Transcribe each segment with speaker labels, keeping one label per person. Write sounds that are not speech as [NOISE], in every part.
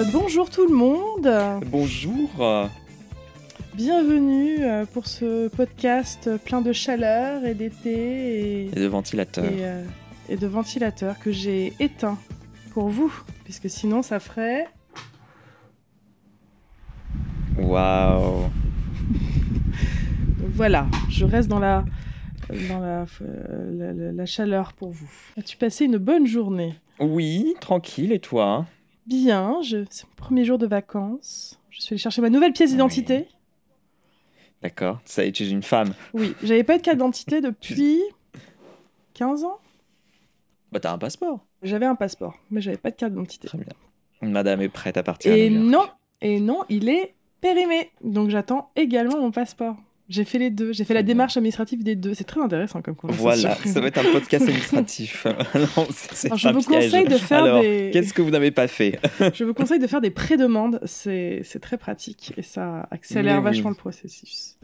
Speaker 1: Euh, bonjour tout le monde.
Speaker 2: Bonjour.
Speaker 1: Bienvenue euh, pour ce podcast plein de chaleur et d'été et,
Speaker 2: Et de ventilateur.
Speaker 1: et, euh, et de ventilateur que j'ai éteint pour vous, puisque sinon ça ferait.
Speaker 2: Waouh. [LAUGHS]
Speaker 1: Voilà, je reste dans la dans la, euh, la- la- la chaleur pour vous. As-tu passé une bonne journée?
Speaker 2: Oui, tranquille, et toi?
Speaker 1: Bien, je... c'est mon premier jour de vacances. Je suis allée chercher ma nouvelle pièce d'identité.
Speaker 2: D'accord, ça y est, tu es une femme.
Speaker 1: Oui, j'avais pas de carte d'identité [LAUGHS] depuis 15 ans.
Speaker 2: Bah, t'as un passeport.
Speaker 1: J'avais un passeport, mais j'avais pas de carte d'identité.
Speaker 2: Très bien. Madame est prête à partir.
Speaker 1: Et non, et non, il est périmé. Donc j'attends également mon passeport. J'ai fait les deux. J'ai fait la démarche administrative des deux. C'est très intéressant comme conversation.
Speaker 2: Voilà, [LAUGHS] ça va être un podcast administratif. [LAUGHS] Non, c'est-
Speaker 1: Alors, je
Speaker 2: un
Speaker 1: vous
Speaker 2: piège.
Speaker 1: conseille de faire
Speaker 2: Alors,
Speaker 1: des.
Speaker 2: Qu'est-ce que vous n'avez pas fait [LAUGHS]
Speaker 1: Je vous conseille de faire des pré-demandes. C'est c'est très pratique et ça accélère
Speaker 2: oui.
Speaker 1: vachement le processus.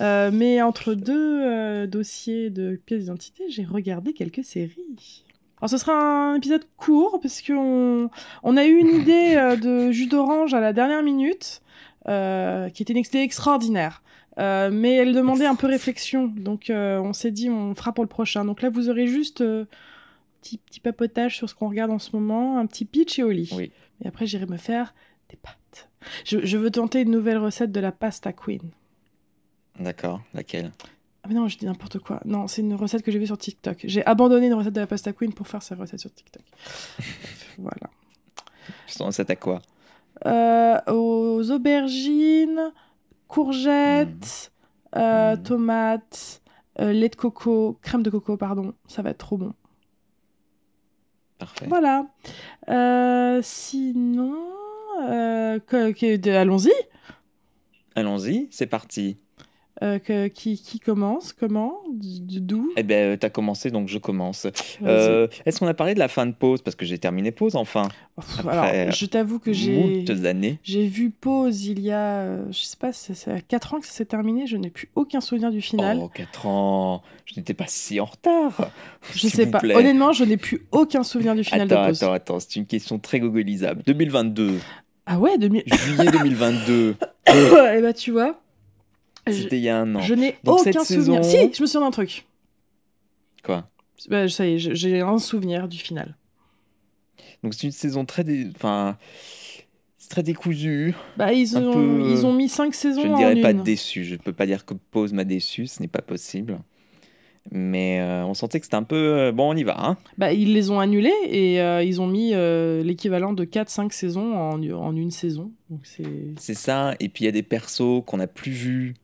Speaker 1: Euh, mais entre deux euh, dossiers de pièces d'identité, j'ai regardé quelques séries. Alors ce sera un épisode court parce qu'on on a eu une idée euh, de jus d'orange à la dernière minute qui était une idée extraordinaire. Euh, mais elle demandait un peu réflexion, donc euh, on s'est dit on fera pour le prochain. Donc là vous aurez juste euh, petit petit papotage sur ce qu'on regarde en ce moment, un petit pitch et au lit.
Speaker 2: Oui.
Speaker 1: Et après j'irai me faire des pâtes. Je, je veux tenter une nouvelle recette de la pasta queen.
Speaker 2: D'accord, laquelle?
Speaker 1: Ah mais non, je dis n'importe quoi. Non, c'est une recette que j'ai vue sur TikTok. J'ai abandonné une recette de la pasta queen pour faire cette recette sur TikTok. [LAUGHS] Voilà.
Speaker 2: C'est à quoi?
Speaker 1: Euh, aux aubergines, courgettes, euh,
Speaker 2: Mhm.
Speaker 1: tomates, euh, lait de coco, crème de coco, pardon. Ça va être trop bon.
Speaker 2: Parfait.
Speaker 1: Voilà. Euh, sinon, que- que- de- allons-y.
Speaker 2: Allons-y, c'est parti.
Speaker 1: Euh, que- qui, qui commence? Comment? D'où?
Speaker 2: Eh ben, t'as commencé, donc je commence. Euh, Est-ce qu'on a parlé de la fin de pause? Parce que j'ai terminé pause, enfin. Après,
Speaker 1: Alors,
Speaker 2: euh,
Speaker 1: je t'avoue que j'ai.
Speaker 2: Moult années.
Speaker 1: J'ai vu Pause il y a, euh, je sais pas, c'est c'est à 4 ans que ça s'est terminé, je n'ai plus aucun souvenir du final.
Speaker 2: Oh, 4 ans. Je n'étais pas si en retard.
Speaker 1: je sais pas,
Speaker 2: plaît.
Speaker 1: honnêtement, je n'ai plus aucun souvenir du final
Speaker 2: Attends,
Speaker 1: de Pause.
Speaker 2: attends, attends, c'est une question très googlisable. 2022,
Speaker 1: Ah ouais, 2000...
Speaker 2: juillet 2022, [COUGHS]
Speaker 1: Eh bah tu vois,
Speaker 2: c'était il y a un an.
Speaker 1: je n'ai aucun souvenir.
Speaker 2: saison-
Speaker 1: Si, je me souviens d'un truc.
Speaker 2: Quoi?
Speaker 1: Bah, ça y est, j'ai un souvenir du final.
Speaker 2: Donc c'est une saison très, dé- enfin, c'est très décousue.
Speaker 1: Bah ils ont,
Speaker 2: peu,
Speaker 1: ils ont mis 5 saisons
Speaker 2: Je ne
Speaker 1: en
Speaker 2: dirais pas
Speaker 1: une.
Speaker 2: déçu. Je ne peux pas dire que pause m'a déçu, ce n'est pas possible. Mais euh, on sentait que c'était un peu euh, bon, on y va. Hein
Speaker 1: Bah ils les ont annulés et euh, ils ont mis l'équivalent de 4-5 saisons en, en une saison. C'est
Speaker 2: ça. Et puis il y a des persos qu'on n'a plus vus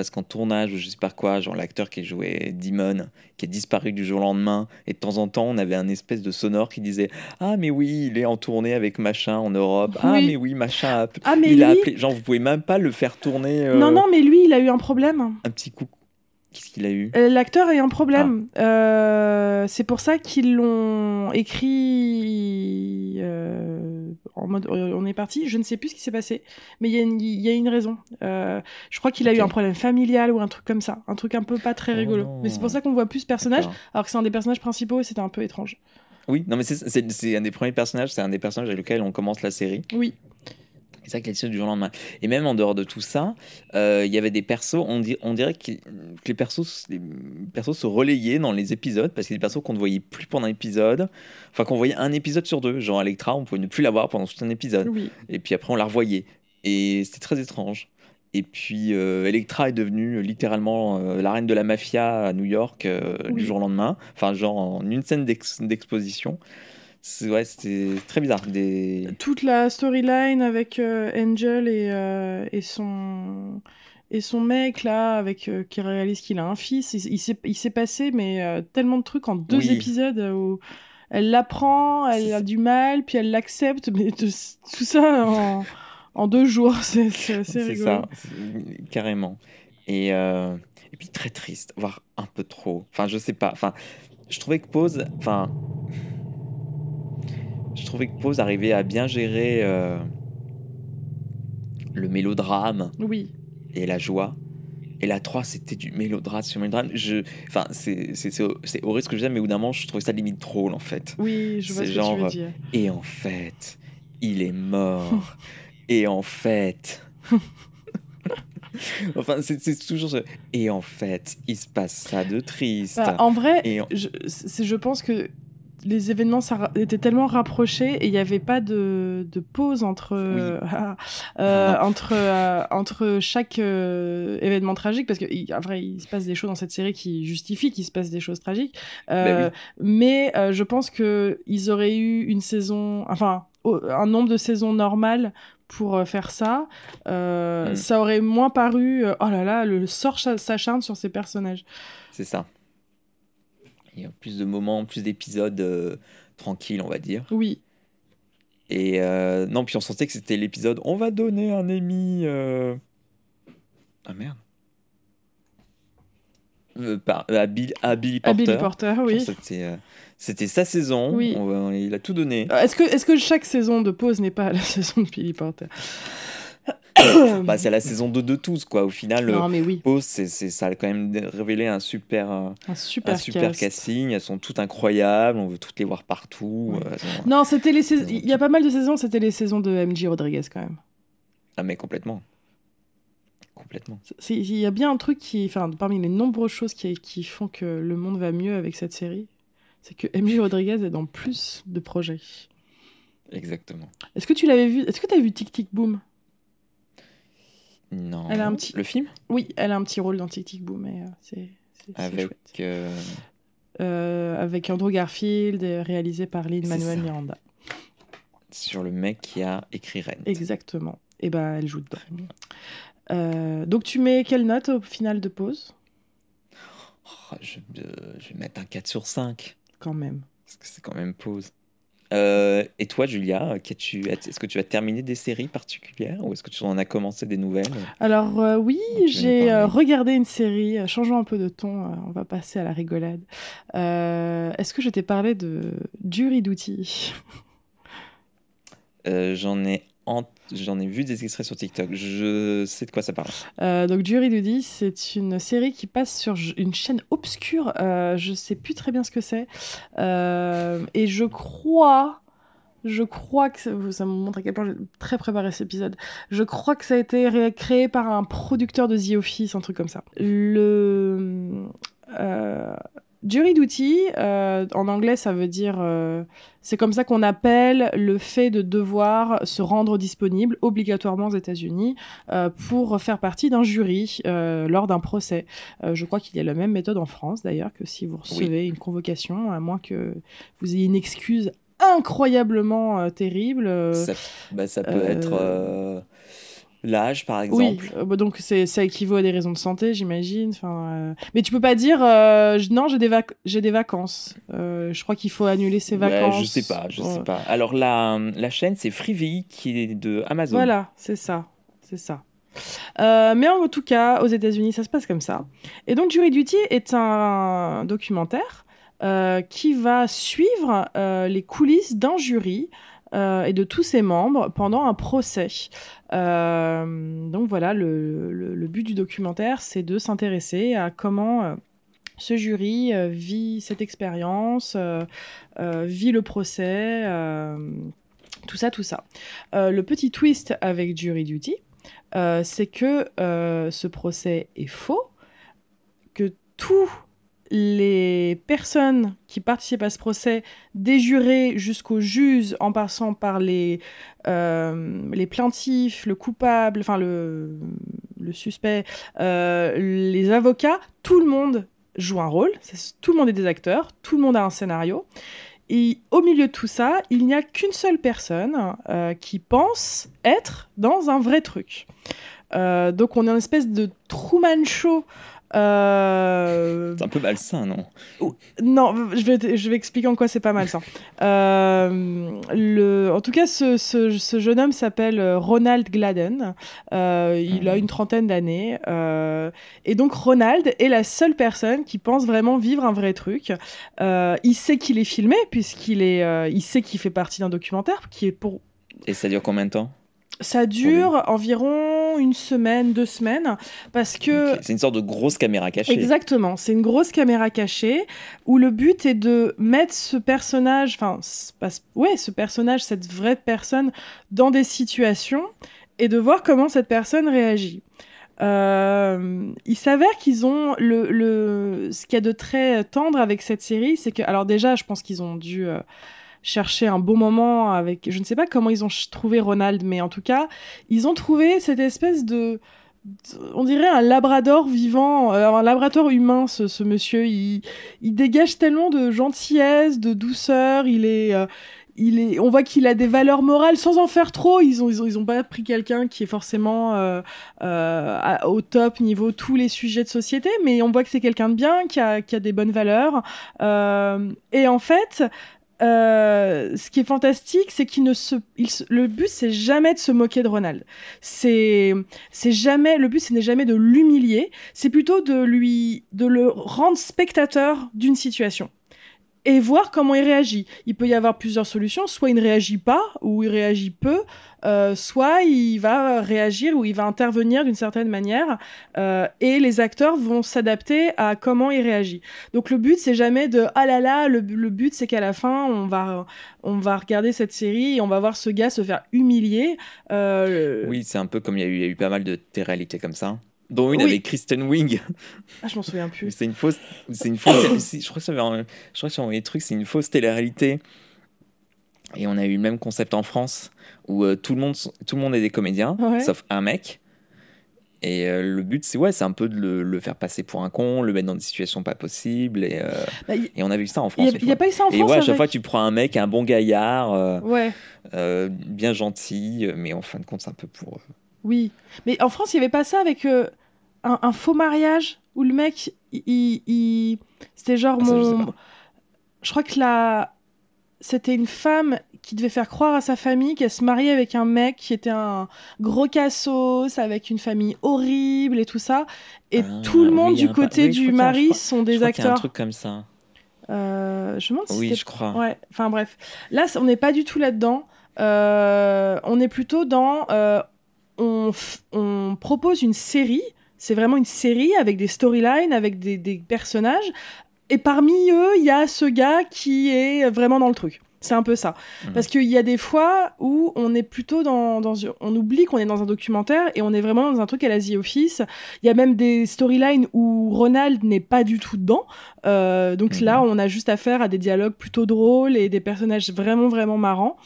Speaker 2: parce qu'en tournage ou je sais pas quoi, genre l'acteur qui jouait Demon, qui a disparu du jour au lendemain. Et de temps en temps, on avait un espèce de sonore qui disait Ah, mais oui, il est en tournée avec machin en Europe. Ah, mais oui, machin. a-
Speaker 1: Ah mais
Speaker 2: il a
Speaker 1: lui...
Speaker 2: appelé. Genre, vous pouvez même pas le faire tourner. euh,
Speaker 1: Non, non, mais lui, il a eu un problème.
Speaker 2: Un petit coup. Qu'est-ce qu'il a eu
Speaker 1: Euh, L'acteur a eu un problème.
Speaker 2: Ah.
Speaker 1: Euh, c'est pour ça qu'ils l'ont écrit euh, en mode on est parti. Je ne sais plus ce qui s'est passé, mais il y, a une- il y a une raison. Euh, je crois qu'il a eu un problème familial ou un truc comme ça, un truc un peu pas très
Speaker 2: Oh
Speaker 1: rigolo.
Speaker 2: non.
Speaker 1: mais c'est pour ça qu'on voit plus ce personnage, alors que c'est un des personnages principaux et c'était un peu étrange.
Speaker 2: Oui, non, mais c'est un des premiers personnages, c'est un des personnages avec lequel on commence la série.
Speaker 1: Oui.
Speaker 2: C'est ça qu'il est du jour au lendemain. Et même en dehors de tout ça, euh, il y avait des persos, on, di- on dirait que, que les, persos, les persos se relayaient dans les épisodes, parce qu'il y a des persos qu'on ne voyait plus pendant un épisode, enfin qu'on voyait un épisode sur deux. Genre Electra, on pouvait ne plus la voir pendant tout un épisode.
Speaker 1: Oui.
Speaker 2: Et puis après, on la revoyait. Et c'était très étrange. Et puis euh, Electra est devenue euh, littéralement euh, la reine de la mafia à New York
Speaker 1: Oui.
Speaker 2: du jour au lendemain. Enfin, genre en une scène d'ex- d'exposition. Ouais, c'était très bizarre. Des...
Speaker 1: Toute la storyline avec euh, Angel et, euh, et son et son mec là avec euh, qui réalise qu'il a un fils il, s'est il s'est passé mais tellement de trucs en deux
Speaker 2: Oui.
Speaker 1: épisodes où elle l'apprend elle a du mal puis elle l'accepte mais de- tout ça en, en deux jours [LAUGHS] c'est c'est assez
Speaker 2: C'est
Speaker 1: rigolo
Speaker 2: ça, carrément. Et, et puis très triste, voire un peu trop. Enfin, je sais pas. Enfin, je trouvais que Pause, enfin, trouvais que Pause arrivait à bien gérer euh, le mélodrame
Speaker 1: oui
Speaker 2: et la joie. Et la 3, c'était du mélodrame sur mélodrame. Je, enfin, c'est au risque que je disais, mais au bout d'un moment, je trouvais ça limite drôle, en fait.
Speaker 1: oui je vois ce que tu veux
Speaker 2: euh,
Speaker 1: dire
Speaker 2: Et en fait, il est mort. [LAUGHS] Et en fait. [LAUGHS] enfin, c'est toujours. ce- Et en fait, il se passe ça de triste.
Speaker 1: Bah, en vrai,
Speaker 2: Et en-
Speaker 1: je, je pense que les événements ça étaient tellement rapprochés et il n'y avait pas de, de pause entre, euh, [LAUGHS] euh, entre, euh, entre chaque euh, événement tragique parce qu'en vrai il se passe des choses dans cette série qui justifient qu'il se passe des choses tragiques.
Speaker 2: Bah
Speaker 1: mais je pense que ils auraient eu une saison enfin un nombre de saisons normales pour faire ça. Euh,
Speaker 2: Mm.
Speaker 1: ça aurait moins paru oh là là le sort ch- s'acharne sur ces personnages.
Speaker 2: C'est ça. Il y a plus de moments, plus d'épisodes euh, tranquilles, on va dire.
Speaker 1: oui
Speaker 2: Et euh, non, puis on sentait que c'était l'épisode on va donner un Emmy. euh, Ah merde. Par- à, Bill- à Billy
Speaker 1: à
Speaker 2: Porter.
Speaker 1: Billy Porter oui
Speaker 2: C'était sa saison.
Speaker 1: Oui.
Speaker 2: On va- il a tout donné.
Speaker 1: Est-ce que, est que chaque saison de pause n'est pas [LAUGHS] la saison de Billy Porter? [COUGHS]
Speaker 2: Bah, c'est la saison 2 de tous, quoi. Au final,
Speaker 1: Non,
Speaker 2: le
Speaker 1: mais oui,
Speaker 2: pause, c'est, c'est- ça a quand même révélé un super, euh,
Speaker 1: un super,
Speaker 2: un super
Speaker 1: cast.
Speaker 2: casting. Elles sont toutes incroyables. On veut toutes les voir partout. Euh, sont-
Speaker 1: Non, c'était les Il y a pas mal de saisons, c'était les saisons de MJ Rodriguez quand même.
Speaker 2: Ah, mais complètement. Complètement.
Speaker 1: Il y a bien un truc qui, enfin, parmi les nombreuses choses qui, qui font que le monde va mieux avec cette série, c'est que MJ Rodriguez est dans plus de projets.
Speaker 2: Exactement.
Speaker 1: Est-ce que tu l'avais vu Est-ce que tu as vu Tic Tic Boom?
Speaker 2: Non.
Speaker 1: Elle a un petit-
Speaker 2: Le film?
Speaker 1: Oui, elle a un petit rôle dans Tic Tic Boom, mais euh, c'est
Speaker 2: Avec. euh,
Speaker 1: Euh, avec Andrew Garfield, et réalisé par
Speaker 2: C'est
Speaker 1: Manuel
Speaker 2: ça.
Speaker 1: Miranda.
Speaker 2: sur le mec qui a écrit Rent.
Speaker 1: Exactement. Et ben, elle joue dedans. Euh, donc, tu mets quelle note au final de pause?
Speaker 2: Oh, je, euh, je vais mettre un 4 sur 5.
Speaker 1: Quand même.
Speaker 2: Parce que c'est quand même pause. Euh, et toi, Julia, est-ce que tu as terminé des séries particulières ou est-ce que tu en as commencé des nouvelles?
Speaker 1: Alors, euh, oui, j'ai euh, regardé une série. Changeons un peu de ton, on va passer à la rigolade. Est-ce que je t'ai parlé de Jury Duty
Speaker 2: J'en ai, en- j'en ai vu des extraits sur TikTok. Je sais de quoi ça parle.
Speaker 1: Euh, donc Jury Duty, c'est une série qui passe sur une chaîne obscure. Euh, je sais plus très bien ce que c'est. Euh, et je crois, je crois que ça, me montre à quel point j'ai très préparé cet épisode. Je crois que ça a été ré- créé par un producteur de The Office, un truc comme ça. Le euh, Jury duty, euh, en anglais, ça veut dire, euh, c'est comme ça qu'on appelle le fait de devoir se rendre disponible obligatoirement aux États-Unis euh, pour faire partie d'un jury euh, lors d'un procès. Euh, je crois qu'il y a la même méthode en France d'ailleurs que si vous recevez une convocation, à moins que vous ayez une excuse incroyablement euh, terrible.
Speaker 2: Ça, bah, ça peut être euh, l'âge, par
Speaker 1: oui,
Speaker 2: exemple.
Speaker 1: euh, bah donc c'est ça équivaut à des raisons de santé, j'imagine. Enfin, euh, mais tu peux pas dire euh, non, j'ai des vac- des vacances. Euh, je crois qu'il faut annuler ses
Speaker 2: Ouais,
Speaker 1: vacances.
Speaker 2: je sais pas, je sais pas. Alors la, la chaîne, c'est Freevee qui est de Amazon.
Speaker 1: Voilà, c'est ça, c'est ça. Mais en tout cas, aux États-Unis, ça se passe comme ça. Et donc, Jury Duty est un documentaire qui va suivre les coulisses d'un jury euh, et de tous ses membres pendant un procès. Euh, donc voilà, le, le- but du documentaire, c'est de s'intéresser à comment euh, ce jury vit cette expérience, vit le procès, tout ça, tout ça. Le petit twist avec Jury Duty, c'est que ce procès est faux, que tous les personnes qui participent à ce procès, des jurés jusqu'aux juges, en passant par les, euh, les plaintifs, le coupable, enfin le, le suspect, euh, les avocats, tout le monde joue un rôle, tout le monde est des acteurs, tout le monde a un scénario. Et au milieu de tout ça, il n'y a qu'une seule personne euh, qui pense être dans un vrai truc. Donc on est une espèce de Truman Show. Euh,
Speaker 2: C'est un peu malsain, non?
Speaker 1: non, je vais, te- je vais expliquer en quoi c'est pas mal ça. [LAUGHS] Euh, le, en tout cas, ce, ce- ce jeune homme s'appelle euh, Ronald Gladden. Euh, il a
Speaker 2: Mhm.
Speaker 1: une trentaine d'années. et donc, Ronald est la seule personne qui pense vraiment vivre un vrai truc. Il sait qu'il est filmé, puisqu'il est, il sait qu'il fait partie d'un documentaire qui est pour
Speaker 2: Et ça dure combien de temps?
Speaker 1: Ça dure environ une semaine, deux semaines, parce que...
Speaker 2: C'est une sorte de grosse caméra cachée.
Speaker 1: Exactement, c'est une grosse caméra cachée, où le but est de mettre ce personnage, enfin, ouais, ce personnage, cette vraie personne, dans des situations, et de voir comment cette personne réagit. Euh, il s'avère qu'ils ont le, le, ce qu'il y a de très tendre avec cette série, c'est que alors déjà, je pense qu'ils ont dû euh, chercher un beau moment avec, je ne sais pas comment ils ont trouvé Ronald, mais en tout cas, ils ont trouvé cette espèce de on dirait un labrador vivant, euh, un labrador humain, ce, monsieur. Il, il, dégage tellement de gentillesse, de douceur. Il est, on voit qu'il a des valeurs morales sans en faire trop. Ils ont, ils ont, pas pris quelqu'un qui est forcément euh, euh, au top niveau tous les sujets de société, mais on voit que c'est quelqu'un de bien, qui a, des bonnes valeurs. Euh, et en fait, ce qui est fantastique, c'est qu'il ne se, le but c'est jamais de se moquer de Ronald. C'est, c'est jamais, le but ce n'est jamais de l'humilier. C'est plutôt de lui, de le rendre spectateur d'une situation et voir comment il réagit. Il peut y avoir plusieurs solutions, soit il ne réagit pas ou il réagit peu, euh, soit il va réagir ou il va intervenir d'une certaine manière euh, et les acteurs vont s'adapter à comment il réagit. Donc le but c'est jamais de ah là là, le, but c'est qu'à la fin on va on va regarder cette série et on va voir ce gars se faire humilier.
Speaker 2: Euh, oui, c'est un peu comme il y, y a eu pas mal de réalités comme ça dont une avec Kristen Wiig.
Speaker 1: Ah, je m'en souviens plus.
Speaker 2: c'est une fausse, c'est une fausse. je crois que ça avait, je crois que sur les trucs, c'est une fausse télé-réalité. Et on a eu le même concept en France où euh, tout le monde, tout le monde est des comédiens, sauf un mec. Et euh, le but, c'est ouais, c'est un peu de le, faire passer pour un con, le mettre dans des situations pas possibles. Et, euh, bah, et on a vu ça en France.
Speaker 1: Il n'y a, pas eu ça en France.
Speaker 2: Et
Speaker 1: ouais,
Speaker 2: à chaque fois, tu prends un mec, un bon gaillard, ouais. bien gentil, mais en fin de compte, c'est un peu pour.
Speaker 1: Oui, mais en France, il n'y avait pas ça avec un, faux mariage où le mec, il, c'était genre ah, mon. Je, crois que là, c'était une femme qui devait faire croire à sa famille qu'elle se mariait avec un mec qui était un gros cassos, avec une famille horrible et tout ça. Et ah, tout le monde du côté du mari sont des acteurs. Y a un
Speaker 2: truc comme ça.
Speaker 1: Euh, je me demande si
Speaker 2: Oui, je crois.
Speaker 1: Ouais. Enfin bref, là, on n'est pas du tout là-dedans. Euh, on est plutôt dans. Euh, on, on propose une série c'est vraiment une série avec des storylines, avec des, personnages. Et parmi eux, il y a ce gars qui est vraiment dans le truc. C'est un peu ça. Mhm. Parce qu'il y a des fois où on est plutôt dans, on oublie qu'on est dans un documentaire et on est vraiment dans un truc à la The Office. Il y a même des storylines où Ronald n'est pas du tout dedans. Euh, donc mhm. là, on a juste affaire à des dialogues plutôt drôles et des personnages vraiment, vraiment marrants.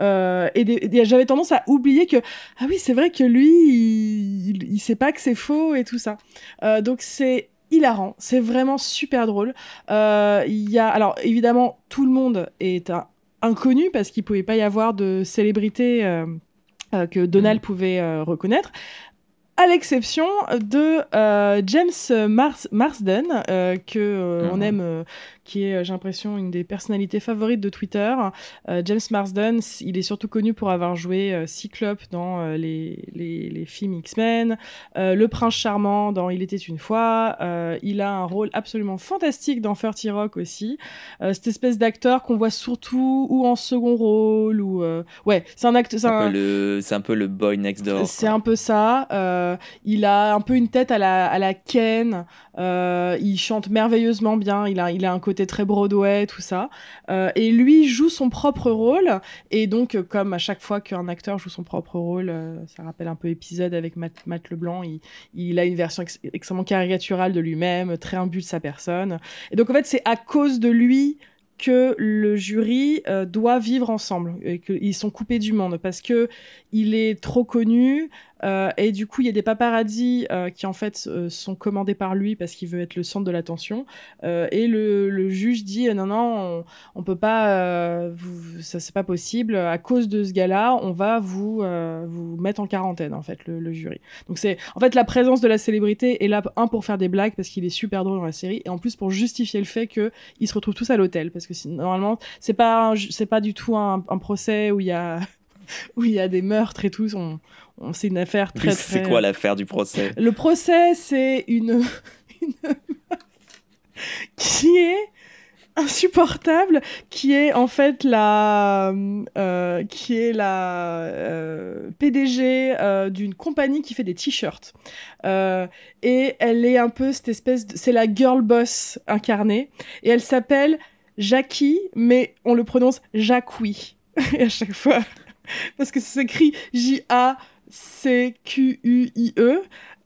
Speaker 1: Euh, et, j'avais tendance à oublier que ah oui c'est vrai que lui il, il, sait pas que c'est faux et tout ça. Euh, donc c'est hilarant, c'est vraiment super drôle. Il y a alors évidemment tout le monde est inconnu parce qu'il pouvait pas y avoir de célébrité que Donald mmh. pouvait reconnaître à l'exception de James Marsden, que on mmh. aime qui est, euh, j'ai l'impression, une des personnalités favorites de Twitter. Euh, James Marsden, il est surtout connu pour avoir joué euh, Cyclope dans les, les, les, films X-Men, Le Prince Charmant dans Il était une fois. il a un rôle absolument fantastique dans 30 Rock aussi. cette espèce d'acteur qu'on voit surtout ou en second rôle ou ouais, c'est un acteur.
Speaker 2: C'est un... un... peu le boy next door.
Speaker 1: C'est un peu ça. il a un peu une tête à la, à la Ken. il chante merveilleusement bien. Il a, il a un côté très Broadway, tout ça. Euh, et lui joue son propre rôle. Et donc, euh, comme à chaque fois qu'un acteur joue son propre rôle, euh, ça rappelle un peu épisode avec Matt, Leblanc, il, il, a une version extrêmement caricaturale de lui-même, très imbu de sa personne. Et donc, en fait, c'est à cause de lui que le jury doit vivre ensemble et qu'ils sont coupés du monde parce que il est trop connu, euh, et du coup, il y a des paparazzis euh, qui en fait euh, sont commandés par lui parce qu'il veut être le centre de l'attention. et le, juge dit non, non, on, peut pas, ça c'est pas possible. À cause de ce gars-là, on va vous vous mettre en quarantaine en fait le, jury. Donc c'est en fait la présence de la célébrité est là un pour faire des blagues parce qu'il est super drôle dans la série et en plus pour justifier le fait que ils se retrouvent tous à l'hôtel parce que normalement c'est pas c'est pas du tout un, procès où il y a [LAUGHS] où il y a des meurtres et tout. On, c'est une affaire très. très...
Speaker 2: C'est quoi l'affaire du procès?
Speaker 1: Le procès, c'est une... [LAUGHS] qui est insupportable qui est en fait la euh, qui est la euh, PDG euh, d'une compagnie qui fait des t-shirts. Et elle est un peu cette espèce de... c'est la girl boss incarnée. Et elle s'appelle Jackie mais on le prononce Jacqui et [LAUGHS] à chaque fois. Parce que ça s'écrit J A C Q U I E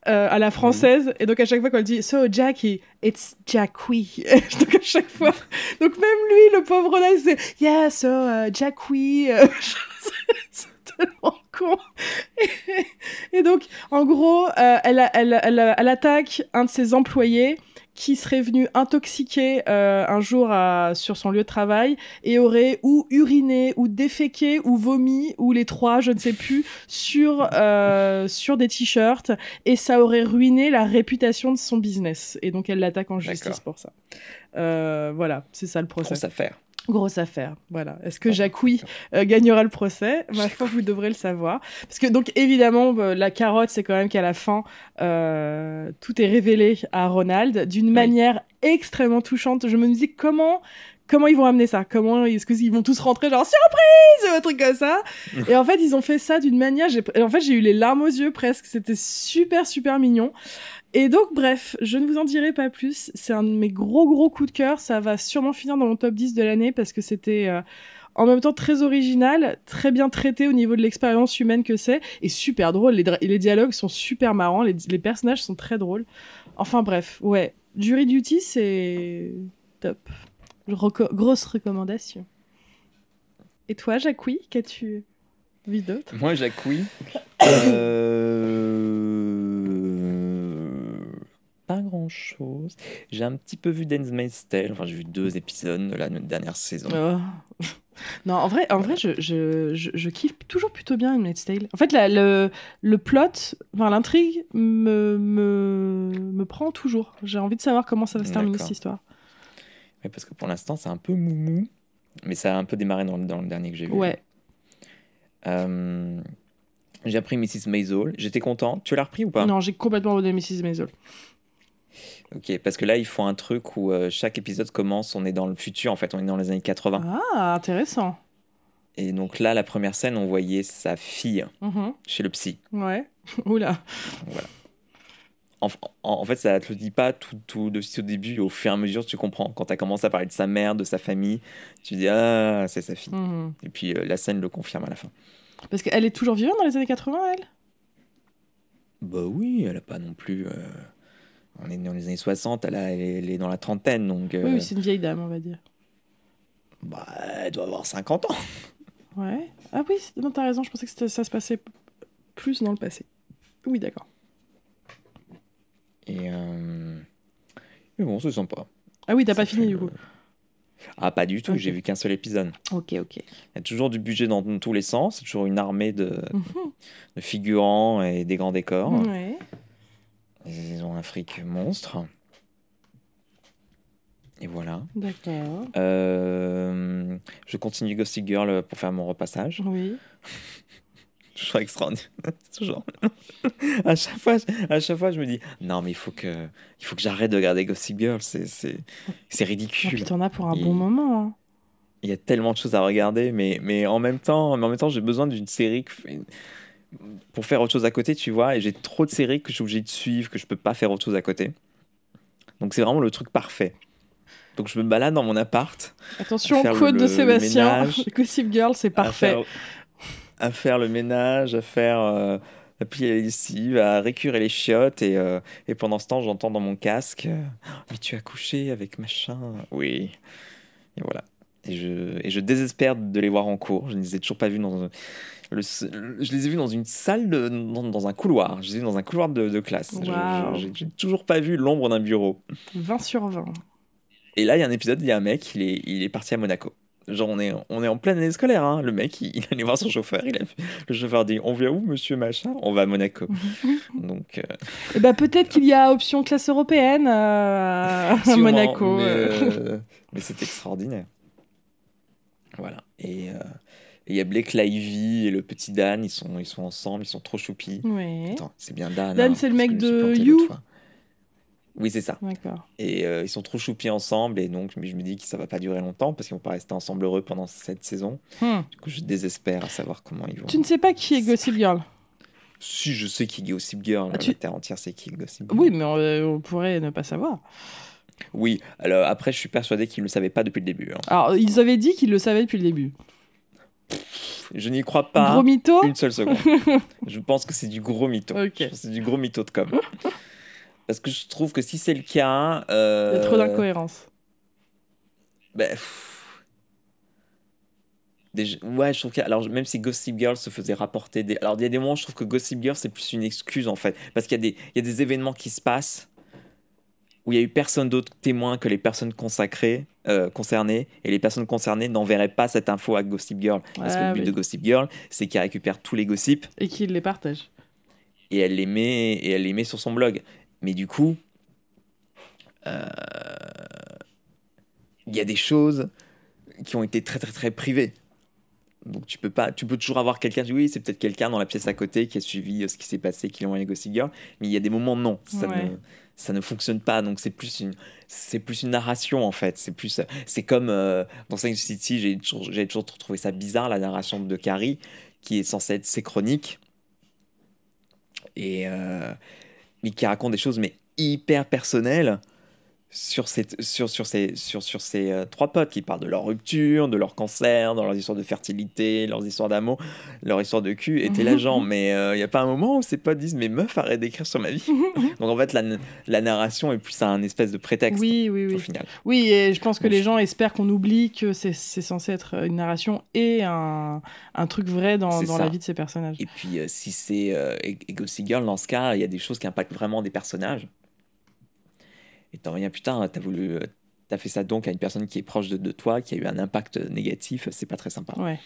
Speaker 1: euh, à la française. Et donc, à chaque fois, quand elle dit So, Jackie, it's Jackie. [LAUGHS] donc, à chaque fois. Donc, même lui, le pauvre là, c'est Yeah, so, uh, Jackie. [LAUGHS] c'est tellement con. et donc, en gros, euh, elle, elle, elle, elle attaque un de ses employés qui serait venu intoxiqué euh, un jour à- sur son lieu de travail et aurait ou uriné ou déféqué ou vomi ou les trois, je ne sais plus, sur euh, sur des t-shirts et ça aurait ruiné la réputation de son business et donc elle l'attaque en justice pour ça. Euh, voilà, c'est ça le procès.
Speaker 2: Grosse affaire.
Speaker 1: Grosse affaire, voilà. Est-ce que
Speaker 2: Bon,
Speaker 1: Jacqui euh, gagnera le procès? Ma foi, vous devrez le savoir. Parce que, donc, évidemment, euh, la carotte, c'est quand même qu'à la fin, euh, tout est révélé à Ronald d'une manière extrêmement touchante. Je me dis comment. Comment ils vont amener ça? Comment est-ce qu'ils vont tous rentrer genre surprise un truc comme ça [LAUGHS] Et en fait ils ont fait ça d'une manière. En fait j'ai eu les larmes aux yeux presque. C'était super super mignon. Et donc, bref, je ne vous en dirai pas plus. C'est un de mes gros, gros coups de cœur. Ça va sûrement finir dans mon top 10 de l'année parce que c'était euh, en même temps très original, très bien traité au niveau de l'expérience humaine que c'est, et super drôle. Les, dialogues sont super marrants, les, les personnages sont très drôles. Enfin, bref, ouais. Jury Duty, c'est top. Reco- grosse recommandation. Et toi, Jacqui, qu'as-tu vu d'autre?
Speaker 2: Moi, Jacqui. [COUGHS] euh, Pas grand chose. J'ai un petit peu vu Dance Tale. Enfin, j'ai vu deux épisodes de la dernière saison.
Speaker 1: Oh. [LAUGHS] non, en vrai, en vrai je, je, je, je kiffe toujours plutôt bien Handmaid's Tale. En fait, la- le, le plot, enfin, l'intrigue me, me, me prend toujours. J'ai envie de savoir comment ça va se terminer cette histoire.
Speaker 2: Ouais, parce que pour l'instant, c'est un peu moumou. Mais ça a un peu démarré dans le, dans le dernier que j'ai vu.
Speaker 1: Ouais.
Speaker 2: Euh, J'ai appris Mrs. Maisel. J'étais content. Tu l'as repris ou pas?
Speaker 1: Non, j'ai complètement abandonné Mrs. Maisel.
Speaker 2: Ok, parce que là, ils font un truc où euh, chaque épisode commence, on est dans le futur, en fait, on est dans les années 80.
Speaker 1: Ah, intéressant.
Speaker 2: Et donc là, la première scène, on voyait sa fille
Speaker 1: Mhm.
Speaker 2: chez le psy.
Speaker 1: Ouais. [LAUGHS] Oula.
Speaker 2: En, en- en fait, ça te le dit pas tout, tout de suite au début, au fur et à mesure, tu comprends. Quand tu as commencé à parler de sa mère, de sa famille, tu dis Ah, c'est sa fille.
Speaker 1: Mhm.
Speaker 2: Et puis euh, la scène le confirme à la fin.
Speaker 1: Parce qu'elle est toujours vivante dans les années 80, elle?
Speaker 2: Bah oui, elle a pas non plus. euh, On est dans les années 60, elle, a- elle est, dans la trentaine, donc. euh,
Speaker 1: Oui, oui, c'est une vieille dame, on va dire.
Speaker 2: bah, elle doit avoir 50 ans.
Speaker 1: Ouais. Ah oui, non, t'as raison, je pensais que ça se passait plus dans le passé. Oui, d'accord.
Speaker 2: Et. euh, Mais bon, c'est sympa.
Speaker 1: Ah oui, t'as pas fini du coup.
Speaker 2: Ah, pas du tout, j'ai vu qu'un seul épisode.
Speaker 1: Ok, ok.
Speaker 2: Il y a toujours du budget dans tous les sens, c'est toujours une armée de,
Speaker 1: Mhm.
Speaker 2: de figurants et des grands décors.
Speaker 1: Ouais.
Speaker 2: Ils ont un fric monstre. Et voilà.
Speaker 1: D'accord.
Speaker 2: Euh, je continue Gossip Girl pour faire mon repassage.
Speaker 1: Oui. [LAUGHS] [LAUGHS]
Speaker 2: Toujours extraordinaire. Toujours. à, chaque fois, à chaque fois, je me dis non, mais il faut que, il faut que j'arrête de regarder Gossip Girl. C'est, c'est, c'est ridicule.
Speaker 1: t'en as pour un bon moment. hein.
Speaker 2: Il y a tellement de choses à regarder, mais, mais en même temps, mais en même temps, j'ai besoin d'une série que- pour faire autre chose à côté, tu vois. Et j'ai trop de séries que je suis obligé de suivre, que je peux pas faire autre chose à côté. Donc c'est vraiment le truc parfait. Donc je me balade dans mon appart.
Speaker 1: Attention, quote de Sébastien. [LAUGHS] Gossip Girl, c'est
Speaker 2: à
Speaker 1: parfait.
Speaker 2: faire, à faire le ménage, à faire euh, à plier lessive, à récurer les chiottes. Et, euh, et pendant ce temps, j'entends dans mon casque euh, Mais tu as couché avec machin? Oui. Et voilà. Et je, et je désespère de les voir en cours. Je ne les ai toujours pas vus dans. un- Le, je les ai vus dans une salle, de- dans, dans un couloir. Je les ai vus dans un couloir de, de classe. J'ai toujours pas vu l'ombre d'un bureau.
Speaker 1: 20 sur 20.
Speaker 2: Et là, il y a un épisode, il y a un mec, il est, il est parti à Monaco. Genre, on est, on est en pleine année scolaire, hein. Le mec, il, il allait voir son chauffeur. Il a, le chauffeur dit On vient où, monsieur machin? On va à Monaco. [LAUGHS] Donc, euh,
Speaker 1: Et bah peut-être qu'il y a option classe européenne euh, à Monaco.
Speaker 2: Mais,
Speaker 1: euh.
Speaker 2: euh, [LAUGHS] mais c'est extraordinaire. Voilà. Et euh, et il y a Blake Lively et le petit Dan, ils sont, ils sont ensemble, ils sont trop choupis.
Speaker 1: Ouais.
Speaker 2: Attends, c'est bien Dan.
Speaker 1: Dan,
Speaker 2: hein,
Speaker 1: c'est le mec de You.
Speaker 2: Oui, c'est ça.
Speaker 1: D'accord.
Speaker 2: Et euh, ils sont trop choupis ensemble, et donc je me dis que ça va pas durer longtemps parce qu'ils vont pas rester ensemble heureux pendant cette saison.
Speaker 1: Hmm.
Speaker 2: Du coup, je désespère à savoir comment ils vont.
Speaker 1: Tu ne sais pas qui est Gossip Girl
Speaker 2: Si, je sais qui est Gossip Girl.
Speaker 1: Ah, tu-
Speaker 2: La terre entière, c'est qui Gossip Girl
Speaker 1: Oui, mais on, euh, on pourrait ne pas savoir.
Speaker 2: Oui, alors après, je suis persuadé qu'ils ne le savaient pas depuis le début. hein.
Speaker 1: Alors, ils avaient dit qu'ils le savaient depuis le début.
Speaker 2: Je n'y crois pas
Speaker 1: Gros mytho
Speaker 2: une seule seconde. [LAUGHS] je pense que c'est du gros mytho. C'est du gros mytho de com. Parce que je trouve que si c'est le cas.
Speaker 1: Il
Speaker 2: euh,
Speaker 1: y a trop d'incohérences.
Speaker 2: ben. Déjà- ouais, je trouve que alors même si Gossip Girl se faisait rapporter des alors il y a des moments où je trouve que Gossip Girl c'est plus une excuse en fait parce qu'il y a des il y a des événements qui se passent où il y a eu personne d'autre témoin que les personnes consacrées euh, concernées et les personnes concernées n'enverraient pas cette info à Gossip Girl parce que le but
Speaker 1: oui.
Speaker 2: de Gossip Girl c'est qu'elle récupère tous les gossips
Speaker 1: Et qu'ils les partagent.
Speaker 2: et elle les met et elle les met sur son blog. Mais du coup, euh, il y a des choses qui ont été très très très privées. Donc tu peux pas, tu peux toujours avoir quelqu'un, oui, c'est peut-être quelqu'un dans la pièce à côté qui a suivi euh, ce qui s'est passé, qui l'a envoyé Gossip Girl, mais il y a des moments non, ça
Speaker 1: Ouais.
Speaker 2: ne ça ne fonctionne pas. Donc c'est plus une c'est plus une narration en fait. C'est plus c'est comme euh, dans Sex City, j'ai toujours j'ai toujours trouvé ça bizarre la narration de Carrie qui est censée être ses chroniques et euh, mais qui raconte des choses mais hyper personnelles sur ces, sur, sur ces, sur, sur ces euh, trois potes qui parlent de leur rupture, de leur cancer, dans leurs histoires de fertilité, leurs histoires d'amour, leur histoire de cul. Et t'es là, genre, mais il n'y a pas un moment où ces potes disent, mais meuf, arrête d'écrire sur ma vie. [LAUGHS] Donc en fait, la, la narration est plus un espèce de prétexte
Speaker 1: Oui, oui,
Speaker 2: au
Speaker 1: oui.
Speaker 2: final.
Speaker 1: Oui, et je pense que les gens espèrent qu'on oublie que c'est c'est censé être une narration et un, un truc vrai dans, dans la vie de ces personnages.
Speaker 2: Et puis, euh, si c'est euh, Gossip Girl, dans ce cas, il y a des choses qui impactent vraiment des personnages. Et t'en reviens, putain, t'as voulu. euh, T'as fait ça donc à une personne qui est proche de, de toi, qui a eu un impact négatif, c'est pas très sympa.
Speaker 1: Ouais.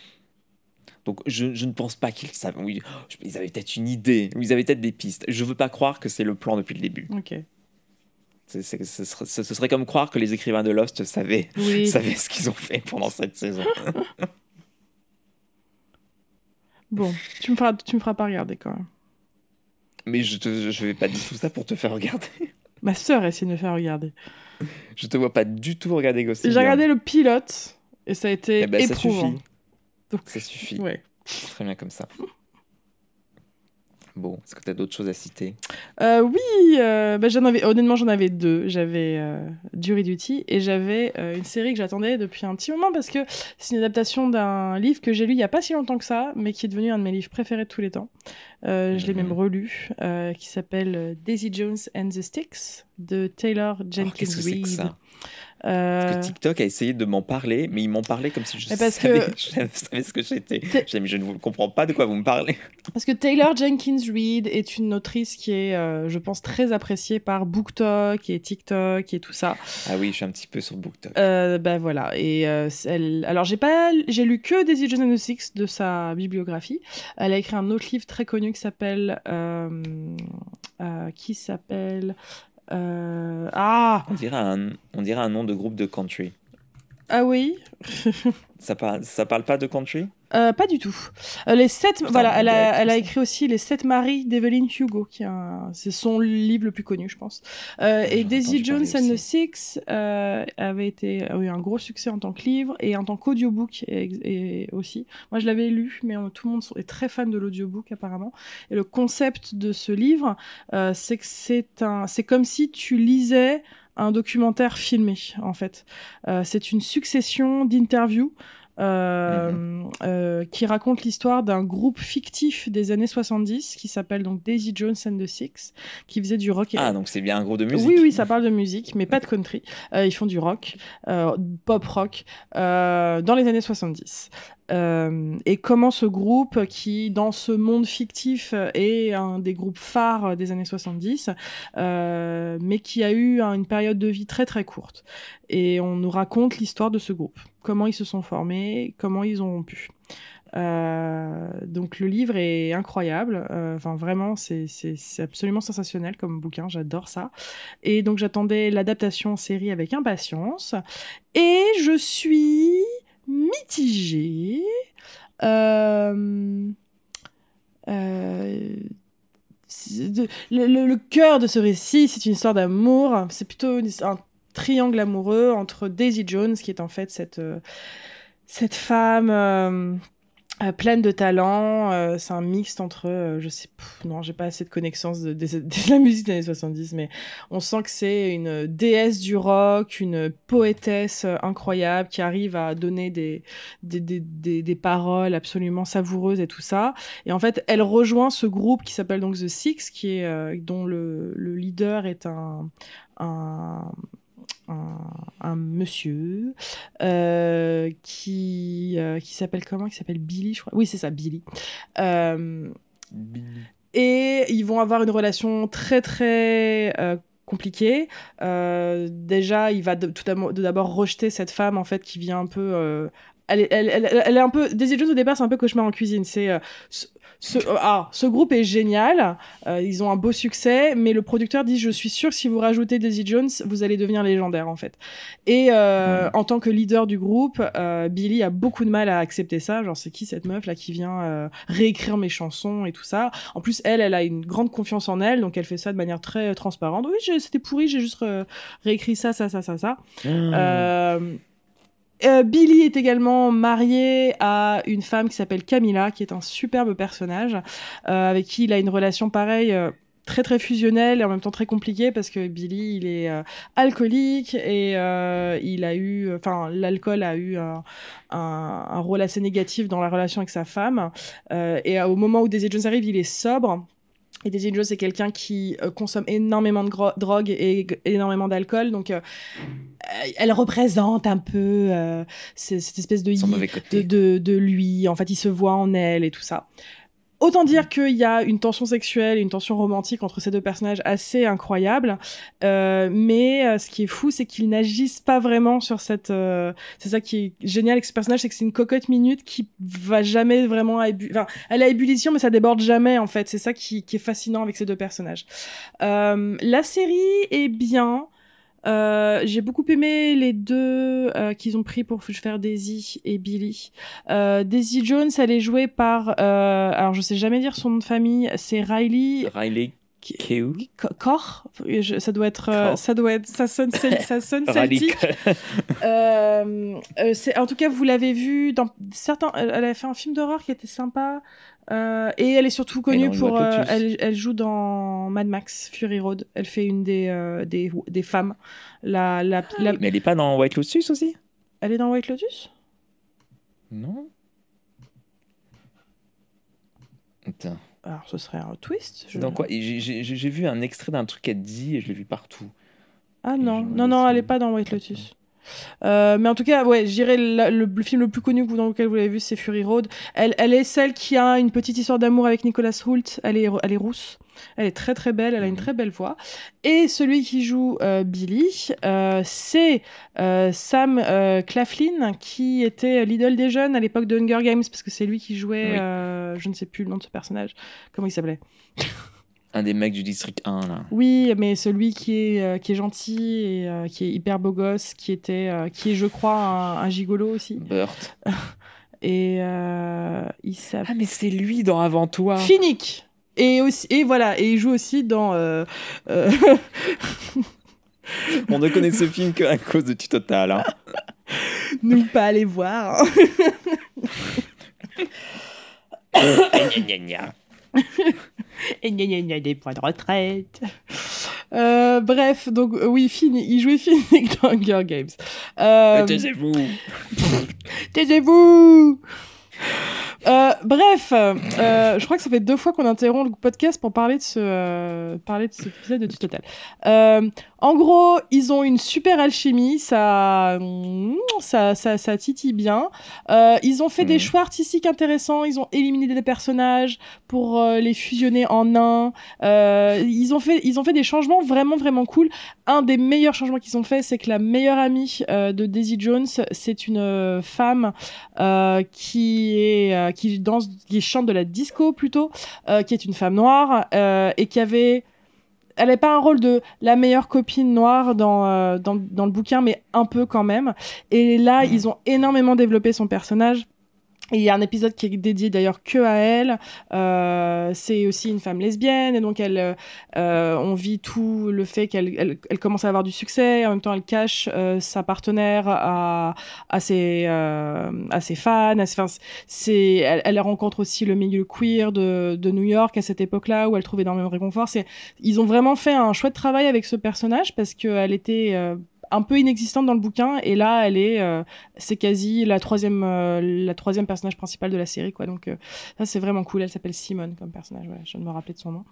Speaker 2: Donc je, je ne pense pas qu'ils savent. Oui, ils avaient peut-être une idée, ils avaient peut-être des pistes. Je veux pas croire que c'est le plan depuis le début.
Speaker 1: Ok.
Speaker 2: Ce, serait, ce- ce serait comme croire que les écrivains de Lost savaient,
Speaker 1: Oui. [LAUGHS]
Speaker 2: savaient ce qu'ils ont fait pendant cette saison. [LAUGHS]
Speaker 1: Bon, tu me feras, tu me feras pas regarder quand même.
Speaker 2: Mais je, je vais pas dire tout ça pour te faire regarder.
Speaker 1: Ma sœur essaie de me faire regarder.
Speaker 2: Je te vois pas du tout regarder Gossip
Speaker 1: J'ai regardé le pilote et ça a été
Speaker 2: Eh ben, ça
Speaker 1: éprouvant.
Speaker 2: suffit.
Speaker 1: Donc,
Speaker 2: Ça suffit.
Speaker 1: ouais.
Speaker 2: Très bien comme ça. Bon, est-ce que tu as d'autres choses à citer?
Speaker 1: Euh, oui, euh, bah, j'en avais, honnêtement, j'en avais deux. J'avais euh, Jury Duty et j'avais euh, une série que j'attendais depuis un petit moment parce que c'est une adaptation d'un livre que j'ai lu il y a pas si longtemps que ça, mais qui est devenu un de mes livres préférés de tous les temps. Euh, je l'ai
Speaker 2: Mhm.
Speaker 1: même relu, euh, qui s'appelle Daisy Jones and the Sticks de Taylor Jenkins
Speaker 2: que c'est que
Speaker 1: Reid. Euh,
Speaker 2: Parce que TikTok a essayé de m'en parler, mais ils m'en parlaient comme si je savais, je savais ce que j'étais. Mais Je ne vous comprends pas de quoi vous me parlez.
Speaker 1: Parce que Taylor Jenkins Reid est une autrice qui est, euh, je pense, très appréciée par BookTok et TikTok et tout ça.
Speaker 2: Ah oui, je suis un petit peu sur BookTok.
Speaker 1: Euh, ben voilà. Et euh, elle... alors j'ai pas, j'ai lu que Daisy Jones and the Six de sa bibliographie. Elle a écrit un autre livre très connu qui s'appelle, euh, euh, qui s'appelle, euh, ah,
Speaker 2: On dirait, un, on dirait un nom de groupe de country.
Speaker 1: Ah oui, [LAUGHS]
Speaker 2: Ça parle, ça parle pas de country?
Speaker 1: Euh, pas du tout. Euh, les sept,
Speaker 2: Putain,
Speaker 1: voilà, elle a, elle écrit aussi les sept maris d'Evelyn Hugo, qui c'est son livre le plus connu, je pense. Euh, et
Speaker 2: J'en ai
Speaker 1: Daisy Jones and the. Six avait été a eu un gros succès en tant que livre et en tant qu'audiobook et, et aussi. Moi, je l'avais lu, mais tout le monde est très fan de l'audiobook apparemment. Et le concept de ce livre, c'est que c'est un, c'est comme si tu lisais un documentaire filmé en fait. Euh, c'est une succession d'interviews euh, euh, qui raconte l'histoire d'un groupe fictif des années 70 qui s'appelle donc Daisy Jones and the Six, qui faisait du rock et
Speaker 2: Ah, donc c'est bien un groupe de musique.
Speaker 1: oui, oui, ça parle de musique, mais pas de country. Euh, ils font du rock, pop rock, dans les années 70. Euh, et comment ce groupe, qui dans ce monde fictif est un des groupes phares des années 70, euh, mais qui a eu une période de vie très très courte. Et on nous raconte l'histoire de ce groupe, comment ils se sont formés, comment ils ont pu. Euh, donc le livre est incroyable, Euh, vraiment c'est absolument sensationnel comme bouquin, j'adore ça. Et donc j'attendais l'adaptation en série avec impatience. Et je suis mitigée. Euh, euh, le, cœur de ce récit, c'est une histoire d'amour. C'est plutôt un triangle amoureux entre Daisy Jones, qui est en fait cette, euh, cette femme pleine de talent. Euh, c'est un mixte entre, euh, je sais, non, j'ai pas assez de connaissances de, [LAUGHS] la musique des années 70, mais on sent que c'est une déesse du rock, une poétesse incroyable qui arrive à donner des, paroles absolument savoureuses et tout ça. Et en fait, elle rejoint ce groupe qui s'appelle donc The Six, qui est, dont le, le leader est un un, un, monsieur euh, qui, euh, qui s'appelle comment? Qui s'appelle Billy, je crois. Oui, c'est ça, Billy. Euh,
Speaker 2: Billy.
Speaker 1: Et ils vont avoir une relation très très compliquée. Euh, déjà, il va de, tout d'abord rejeter cette femme en fait qui vient un peu. Elle est, elle, elle, elle, est un peu. Daisy Jones au départ, c'est un peu cauchemar en cuisine. C'est ce, ah, ce groupe est génial, euh, ils ont un beau succès, mais le producteur dit je suis sûr que si vous rajoutez Daisy Jones, vous allez devenir légendaire en fait. Et euh, en tant que leader du groupe, euh, Billy a beaucoup de mal à accepter ça. Genre c'est qui cette meuf là qui vient euh, réécrire mes chansons et tout ça? En plus elle, elle a une grande confiance en elle, donc elle fait ça de manière très transparente. Oui, c'était pourri, j'ai juste réécrit ça, ça, ça, ça, ça. Mmh. Euh, Billy est également marié à une femme qui s'appelle Camilla, qui est un superbe personnage, euh, avec qui il a une relation pareille. Euh, très très fusionnelle et en même temps très compliquée parce que Billy il est euh, alcoolique et euh, il a eu enfin l'alcool a eu un, un, rôle assez négatif dans la relation avec sa femme et au moment où Daisy Jones arrive il est sobre et Daisy Jones, c'est quelqu'un qui euh, consomme énormément de drogue et énormément d'alcool. Donc, euh, elle représente un peu euh, cette espèce de, de, de, de, lui. En fait, il se voit en elle et tout ça. Autant dire qu'il y a une tension sexuelle, une tension romantique entre ces deux personnages assez incroyable. Euh, mais euh, ce qui est fou, c'est qu'ils n'agissent pas vraiment sur cette. Euh, c'est ça qui est génial avec ce personnage, c'est que c'est une cocotte minute qui va jamais vraiment à elle a ébullition, mais ça déborde jamais en fait. C'est ça qui, qui, est fascinant avec ces deux personnages. La série est bien. Euh, j'ai beaucoup aimé les deux euh, qu'ils ont pris pour faire Daisy et Billy. Euh, Daisy Jones, elle est jouée par, euh, alors je sais jamais dire son nom de famille, c'est Riley.
Speaker 2: Riley Keough.
Speaker 1: Cor, ça doit être, Cor. ça doit être, ça sonne, ça sonne [LAUGHS] celtique. euh, en tout cas, vous l'avez vu dans certains. Elle a fait un film d'horreur qui était sympa. Euh, et elle est surtout connue pour. Euh, elle, elle, joue dans Mad Max Fury Road. Elle fait une des, euh, des, des, femmes. La, la,
Speaker 2: ah, la... Mais elle est pas dans White Lotus aussi?
Speaker 1: Elle est dans White Lotus?
Speaker 2: Non. Attends.
Speaker 1: Alors ce serait un twist.
Speaker 2: Je... Donc quoi? J'ai vu un extrait d'un truc qu'elle dit et je l'ai vu partout.
Speaker 1: Ah non, non, non, elle est pas dans White Lotus. Euh, mais en tout cas, ouais, je dirais le, le, film le plus connu dans lequel vous l'avez vu, c'est Fury Road. Elle, elle est celle qui a une petite histoire d'amour avec Nicolas Hoult. Elle est, elle est rousse. Elle est très très belle, elle a une mhm. très belle voix. Et celui qui joue euh, Billy, euh, c'est euh, Sam Claflin, qui était l'idole des jeunes à l'époque de Hunger Games, parce que c'est lui qui jouait, oui. Je ne sais plus le nom de ce personnage. Comment il s'appelait?
Speaker 2: Un des mecs du district 1 là.
Speaker 1: Oui, mais celui qui est euh, qui est gentil et euh, qui est hyper beau gosse, qui était euh, qui est je crois un, un gigolo aussi.
Speaker 2: Burt. [LAUGHS]
Speaker 1: et il s'appelle
Speaker 2: Ah mais c'est lui dans Avant toi.
Speaker 1: Finnick. Et aussi et voilà, et il joue aussi dans [LAUGHS]
Speaker 2: On ne connaît ce film qu'à cause de Tutotal hein. [LAUGHS]
Speaker 1: Nous pas aller voir. [LAUGHS] Et gna gna gna des points de retraite. Euh, bref, donc euh, oui, Finn, il jouait Finnick [LAUGHS] dans Hunger Games.
Speaker 2: Euh, Taisez-vous [LAUGHS]
Speaker 1: Taisez-vous euh, bref, euh, je crois que ça fait deux fois qu'on interrompt le podcast pour parler de ce, euh, parler de cet épisode de Total. Euh, en gros, ils ont une super alchimie, ça, ça, ça, ça titille bien. Euh, ils ont fait mmh. des choix artistiques intéressants, ils ont éliminé des personnages pour euh, les fusionner en un. ils ont fait, ils ont fait des changements vraiment, vraiment cool. Un des meilleurs changements qu'ils ont fait, c'est que la meilleure amie de Daisy Jones, c'est une femme qui est qui danse, qui chante de la disco plutôt, euh, qui est une femme noire euh, et qui avait elle n'avait pas un rôle de la meilleure copine noire dans, euh, dans, dans, le bouquin, mais un peu quand même. Et là, mmh. ils ont énormément développé son personnage. Et il y a un épisode qui est dédié d'ailleurs que à elle. Euh, c'est aussi une femme lesbienne et donc elle, euh, on vit tout le fait qu'elle elle, elle commence à avoir du succès. En même temps, elle cache euh, sa partenaire à, à ses euh, à ses fans. À ses, enfin, c'est, elle, elle rencontre aussi le milieu queer de, de New York à cette époque-là où elle trouve énormément de réconfort. C'est, ils ont vraiment fait un chouette travail avec ce personnage parce qu'elle était euh, un peu inexistante dans le bouquin. Et là elle est euh, c'est quasi la troisième euh, la troisième personnage principal de la série quoi. Donc euh, ça c'est vraiment cool. Elle s'appelle Simone comme personnage. Voilà, je viens de me rappeler de son nom.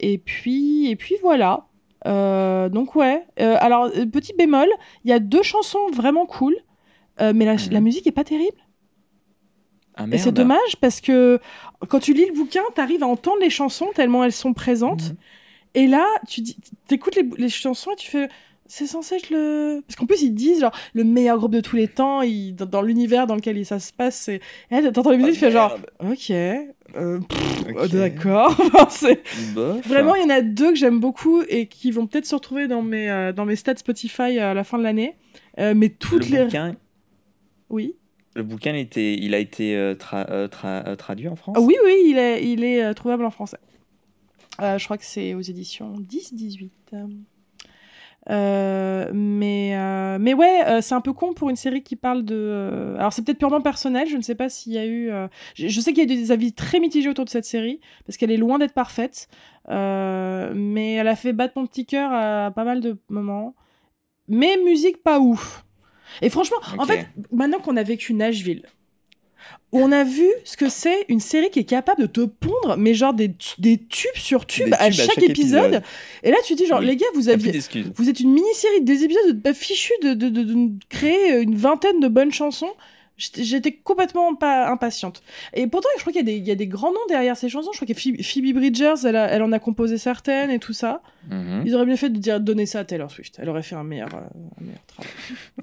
Speaker 1: Et puis et puis voilà. Donc ouais. Alors petit bémol il y a deux chansons vraiment cool mais la,
Speaker 2: Mhm.
Speaker 1: la musique est pas terrible.
Speaker 2: Ah,
Speaker 1: et c'est dommage parce que quand tu lis le bouquin t'arrives à entendre les chansons tellement elles sont présentes.
Speaker 2: Mhm.
Speaker 1: et là, tu dis, t'écoutes les, les chansons et tu fais, c'est censé être le. Parce qu'en plus, ils disent, genre, le meilleur groupe de tous les temps, ils- dans, dans l'univers dans lequel ça se passe. c'est- là, t'entends les musiques, tu fais genre, ok, euh, pff,
Speaker 2: Ok.
Speaker 1: oh, d'accord. [LAUGHS] Enfin. Vraiment, il y en a deux que j'aime beaucoup et qui vont peut-être se retrouver dans mes, euh, dans mes stats Spotify à la fin de l'année. Euh, mais
Speaker 2: le
Speaker 1: toutes les.
Speaker 2: bouquin,
Speaker 1: Oui.
Speaker 2: le bouquin il, était, il a été tra- tra- traduit en France?
Speaker 1: Ah oui, oui, il est, il est trouvable en français. Je crois que c'est aux éditions 10-18. Euh, mais, euh, mais ouais, euh, c'est un peu con pour une série qui parle de. Alors, c'est peut-être purement personnel, je ne sais pas s'il y a eu. Je, je sais qu'il y a eu des avis très mitigés autour de cette série, parce qu'elle est loin d'être parfaite. Mais elle a fait battre mon petit cœur à pas mal de moments. Mais musique pas ouf. Et franchement, en fait, maintenant qu'on a vécu Nashville, on a vu ce que c'est une série qui est capable de te pondre, mais genre des, des tubes sur tubes, à, chaque épisode. Et là, tu te dis, genre,
Speaker 2: Oui.
Speaker 1: les gars, vous aviez. Vous êtes une mini-série, des épisodes pas fichus de, de, de, de créer une vingtaine de bonnes chansons. J'étais complètement pas impatiente. Et pourtant, je crois qu'il y, a des- il y a des grands noms derrière ces chansons. Je crois que Phoebe, Bridgers, elle, a- elle en a composé certaines et tout ça.
Speaker 2: Mhm.
Speaker 1: Ils auraient bien fait de dire donner ça à Taylor Swift. Elle aurait fait un meilleur, euh, un meilleur travail.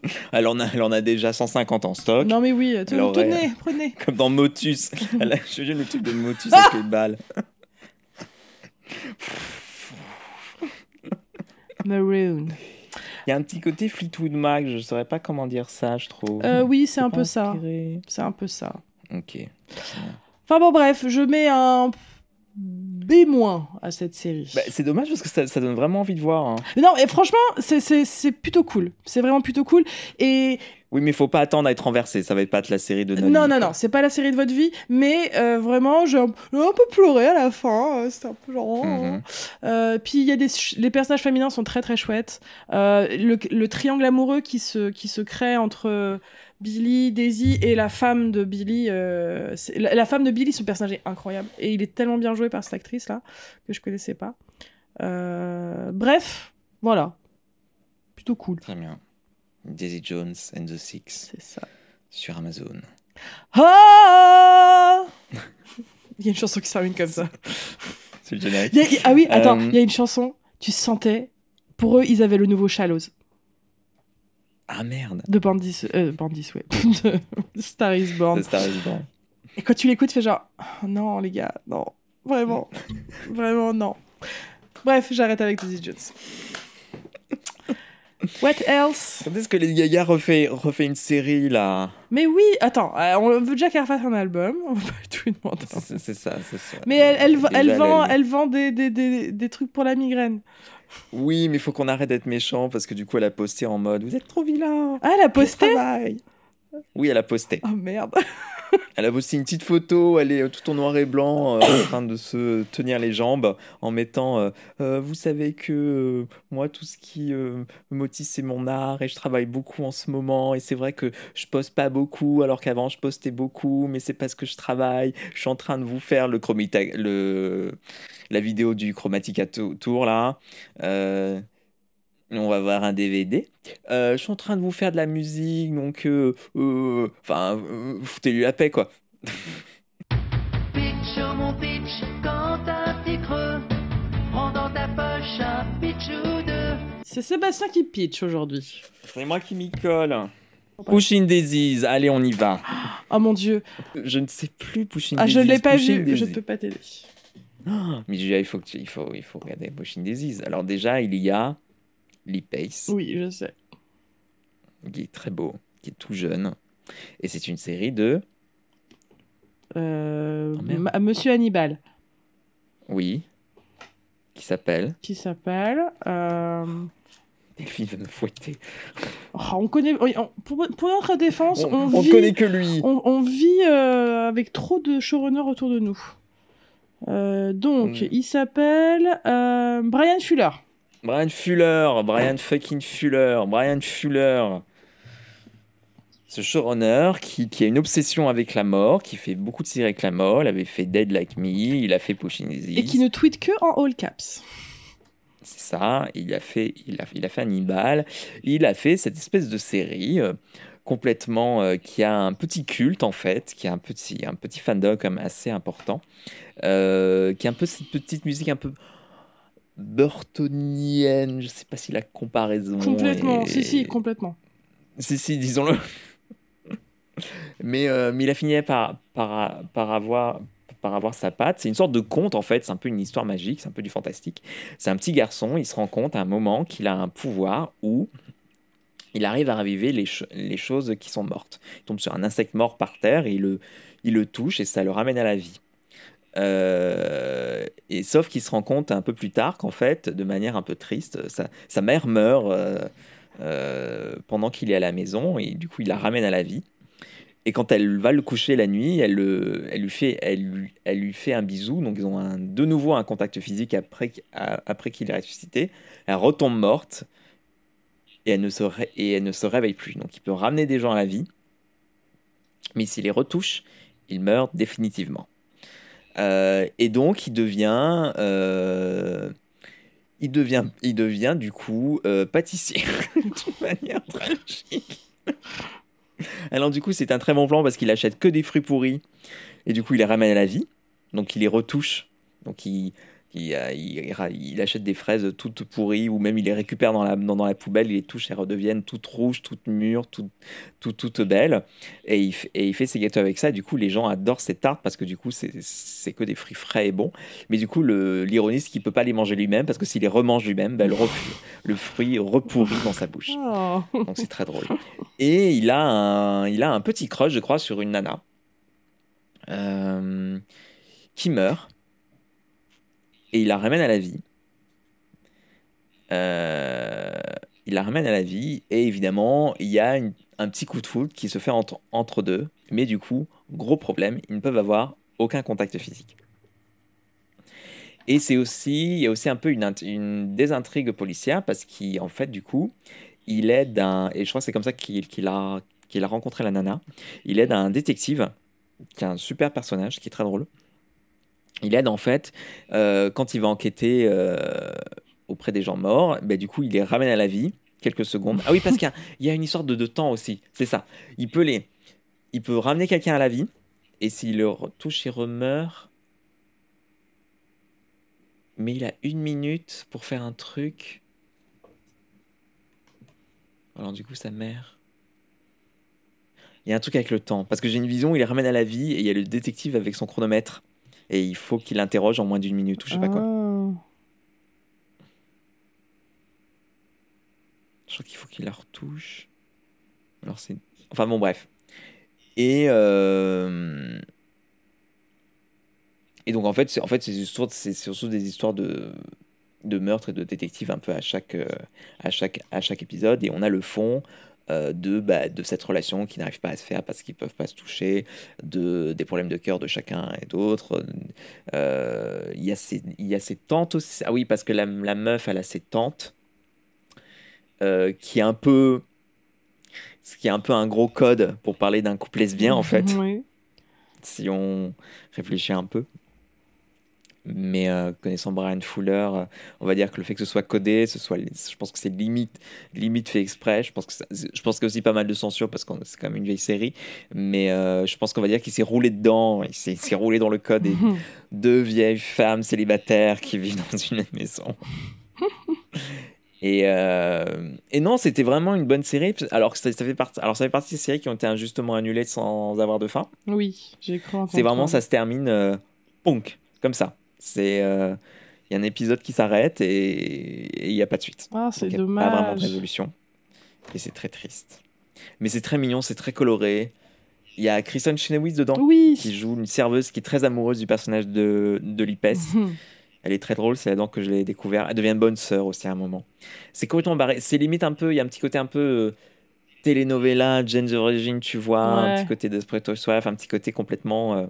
Speaker 1: [LAUGHS]
Speaker 2: Elle, en a, elle en a déjà 150 en stock.
Speaker 1: Non mais oui,
Speaker 2: aurait-
Speaker 1: tenez, prenez. [LAUGHS]
Speaker 2: Comme dans Motus. [LAUGHS] Elle a changé le truc de Motus avec les balles.
Speaker 1: Maroon.
Speaker 2: Il y a un petit côté Fleetwood Mac, je saurais pas comment dire ça, je trouve.
Speaker 1: Euh, oui, c'est un peu ça. C'est un peu ça.
Speaker 2: Ok.
Speaker 1: Enfin bon, bref, je mets un B- à cette série.
Speaker 2: Bah, c'est dommage parce que ça, ça donne vraiment envie de voir. hein.
Speaker 1: Mais Non, et franchement, c'est- c'est c'est plutôt cool. C'est vraiment plutôt cool. Et
Speaker 2: Oui, mais il faut pas attendre à être renversé. Ça va être pas la série de notre
Speaker 1: non,
Speaker 2: vie,
Speaker 1: non,
Speaker 2: quoi.
Speaker 1: non, c'est pas la série de votre vie, mais euh, vraiment, j'ai un, peu pleuré à la fin. euh, C'était un peu genre. oh.
Speaker 2: Mhm.
Speaker 1: Euh, puis il y a des les personnages féminins sont très très chouettes. Euh, le, le triangle amoureux qui se qui se crée entre Billy, Daisy et la femme de Billy. la, la femme de Billy, ce personnage est incroyable et il est tellement bien joué par cette actrice là que je connaissais pas. Bref, voilà, plutôt cool.
Speaker 2: Très bien. Daisy Jones and the Six
Speaker 1: C'est ça.
Speaker 2: sur Amazon.
Speaker 1: Ah [LAUGHS] Il y a une chanson qui se termine comme ça.
Speaker 2: C'est le générique.
Speaker 1: A- ah oui, attends,
Speaker 2: Euh,
Speaker 1: il y a une chanson. Tu sentais. Pour eux, ils avaient le nouveau Shallows.
Speaker 2: Ah merde.
Speaker 1: De Bandis, euh, Bandis, ouais. de [LAUGHS] Star is Born.
Speaker 2: The Star is Born.
Speaker 1: Et quand tu l'écoutes, tu fais genre, oh, non, les gars, non. Vraiment. [LAUGHS] Vraiment, non. Bref, j'arrête avec Daisy Jones. What else?
Speaker 2: Quand est-ce que les Gaga refait, refait une série là?
Speaker 1: Mais oui, attends, euh, on veut déjà qu'elle fasse un album. On va pas tout demander.
Speaker 2: C'est ça, c'est ça.
Speaker 1: Mais elle, elle, vend,
Speaker 2: elle-
Speaker 1: vend des, des, des, des trucs pour la migraine.
Speaker 2: Oui, mais il faut qu'on arrête d'être méchant parce que du coup, elle a posté en mode Vous êtes trop vilain
Speaker 1: Ah, elle a posté?
Speaker 2: Oui, elle a posté.
Speaker 1: Oh merde. [LAUGHS]
Speaker 2: Elle a posté une petite photo, elle est tout en noir et blanc, euh, en train de se tenir les jambes, en mettant euh, Euh, Vous savez que euh, moi, tout ce qui euh, me motive, c'est mon art, et je travaille beaucoup en ce moment, et c'est vrai que je poste pas beaucoup, alors qu'avant, je postais beaucoup, mais c'est parce que je travaille. Je suis en train de vous faire le le, la vidéo du Chromatica to- Tour, là. On va voir un DVD. Euh, je suis en train de vous faire de la musique, donc, euh, euh, enfin, euh, foutez-lui la paix, quoi.
Speaker 3: Pitch, oh mon pitch, quand t'as un petit creux, prends dans ta poche un pitch ou deux.
Speaker 1: C'est Sébastien qui pitch aujourd'hui.
Speaker 2: C'est moi qui m'y colle. Pushing Daisies, allez, on y va.
Speaker 1: Oh mon dieu.
Speaker 2: Je ne sais plus Pushing
Speaker 1: Ah,
Speaker 2: Daisies.
Speaker 1: je ne l'ai pas
Speaker 2: Pushing
Speaker 1: vu. Je ne peux pas t'aider.
Speaker 2: Ah, Mais Julia, il faut, que tu- il, faut, il faut regarder Pushing Daisies. Alors, déjà, il y a Lee Pace,
Speaker 1: Oui, je sais.
Speaker 2: qui est très beau, qui est tout jeune, Et c'est une série de.
Speaker 1: Euh,
Speaker 2: Oh.
Speaker 1: Ma- Monsieur Hannibal,
Speaker 2: Oui. Qui s'appelle.
Speaker 1: qui s'appelle. euh,
Speaker 2: Delphine va me fouetter.
Speaker 1: oh, on connaît. on- pour, pour notre défense, on,
Speaker 2: On, on
Speaker 1: vit,
Speaker 2: connaît que lui.
Speaker 1: on, on vit euh, avec trop de showrunners autour de nous. Euh, donc,
Speaker 2: Mm.
Speaker 1: il s'appelle euh, Brian Fuller.
Speaker 2: Brian Fuller, Brian fucking Fuller, Brian Fuller. Ce showrunner qui, qui a une obsession avec la mort, qui fait beaucoup de séries avec la mort. Il avait fait Dead Like Me, il a fait Pushing
Speaker 1: Et qui ne tweet que en all caps.
Speaker 2: C'est ça, il a fait, il a, il a fait Hannibal, il a fait cette espèce de série euh, complètement euh, qui a un petit culte en fait, qui a un petit, un petit fandom comme assez important, euh, qui a un peu cette petite musique un peu burtonienne, je sais pas si la comparaison
Speaker 1: Complètement,
Speaker 2: est-
Speaker 1: si, si, complètement.
Speaker 2: si, si, disons-le. mais, euh, mais il a fini par, par, par, avoir, par avoir sa patte. C'est une sorte de conte, en fait. C'est un peu une histoire magique, c'est un peu du fantastique. C'est un petit garçon, il se rend compte à un moment qu'il a un pouvoir où il arrive à raviver les, cho- les choses qui sont mortes. Il tombe sur un insecte mort par terre et il le, il le touche et ça le ramène à la vie. Euh, et sauf qu'il se rend compte un peu plus tard qu'en fait, de manière un peu triste, sa, mère meurt euh, euh, pendant qu'il est à la maison et du coup il la ramène à la vie. Et quand elle va le coucher la nuit, elle, le- elle, lui, fait, un bisou. Donc ils ont de nouveau un contact physique après, qu'il est ressuscité. Elle retombe morte et elle, ne se et elle ne se réveille plus. Donc il peut ramener des gens à la vie. Mais s'il les retouche, il meurt définitivement. Euh, et donc il devient... euh, il devient, il devient du coup euh, pâtissier [LAUGHS] de manière tragique. Alors du coup c'est un très bon plan parce qu'il achète que des fruits pourris et du coup il les ramène à la vie. Donc il les retouche. Donc il, il, euh, il, achète des fraises toutes pourries ou même il les récupère dans la, dans, dans la poubelle, il les touche, elles redeviennent toutes rouges, toutes mûres, toutes, toutes, toutes belles. Et il, et fait ses gâteaux avec ça. Du coup les gens adorent ces tartes parce que du coup c'est que des fruits frais et bons. Mais du coup l'ironie c'est qu'il peut pas les manger lui-même parce que s'il les remange lui-même, ben, le, le fruit repourrit dans sa bouche.
Speaker 1: Oh.
Speaker 2: Donc c'est très drôle. Et il a un, il a un petit crush, je crois, sur une nana euh, qui meurt. Et il la ramène à la vie. Euh, il la ramène à la vie. Et évidemment, il y a un petit coup de foudre qui se fait entre, entre deux. Mais du coup, gros problème, ils ne peuvent avoir aucun contact physique. Et c'est aussi, il y a aussi un peu une, une désintrigue policière parce qu'en fait, du coup, il aide un, et je crois que c'est comme ça qu'il a, qu'il a rencontré la nana, il aide un détective, qui est un super personnage, qui est très drôle. Il aide en fait, euh, quand il va enquêter euh, auprès des gens morts, ben, du coup, il les ramène à la vie, quelques secondes. Ah oui, parce qu'il y a- une histoire de, temps aussi, c'est ça. Il peut, les, il peut ramener quelqu'un à la vie, et s'il le touche, il remeurt. Mais il a une minute pour faire un truc. Alors du coup, sa mère. Il y a un truc avec le temps. Parce que j'ai une vision il les ramène à la vie et il y a le détective avec son chronomètre. Et il faut qu'il l'interroge en moins d'une minute ou je sais pas quoi.
Speaker 1: Ah.
Speaker 2: Je crois qu'il faut qu'il la retouche. Alors c'est... Enfin bon, bref. Et... euh, Et donc en fait, c'est en fait, c'est surtout, c'est surtout des histoires de, de meurtre et de détective un peu à chaque, euh, à chaque, à chaque épisode. Et on a le fond euh, de, bah, de cette relation qui n'arrive pas à se faire parce qu'ils peuvent pas se toucher, de, des problèmes de cœur de chacun et d'autres. Euh, Il y, a ces- y a ses tantes aussi. Ah oui, parce que la, la meuf, elle a ses tantes euh, qui est un peu... Ce qui est un peu un gros code pour parler d'un couple lesbien, en fait
Speaker 1: Oui.
Speaker 2: si on réfléchit un peu. Mais euh, connaissant Brian Fuller, euh, on va dire que le fait que ce soit codé, ce soit, je pense que c'est limite, limite fait exprès. Je pense que ça- je pense qu'il y a aussi pas mal de censure parce que c'est quand même une vieille série. Mais euh, je pense qu'on va dire qu'il s'est roulé dedans, il s'est roulé dans le code et [LAUGHS] deux vieilles femmes célibataires qui vivent dans une [LAUGHS] maison. Et, euh, et non, c'était vraiment une bonne série. Alors que ça, ça fait partie, alors ça fait partie des séries qui ont été injustement annulées sans avoir de fin.
Speaker 1: Oui, j'ai cru entendre
Speaker 2: C'est vraiment,
Speaker 1: ça.
Speaker 2: ça se termine euh, punk, comme ça. C'est, euh, il y a un épisode qui s'arrête et il n'y a pas de suite.
Speaker 1: Ah, c'est
Speaker 2: a Pas vraiment de
Speaker 1: dommage.
Speaker 2: résolution. Et c'est très triste. Mais c'est très mignon, c'est très coloré. Il y a Kristen Chenoweth dedans
Speaker 1: Oui.
Speaker 2: qui joue une serveuse qui est très amoureuse du personnage de, de Lipes. [LAUGHS] Elle est très drôle, c'est là-dedans que je l'ai découvert. Elle devient une bonne sœur aussi à un moment. C'est complètement barré. C'est limite un peu, il y a un petit côté un peu euh, telenovela, Jane the Virgin, tu vois,
Speaker 1: Ouais.
Speaker 2: un petit côté Desperate Housewives, un petit côté complètement euh,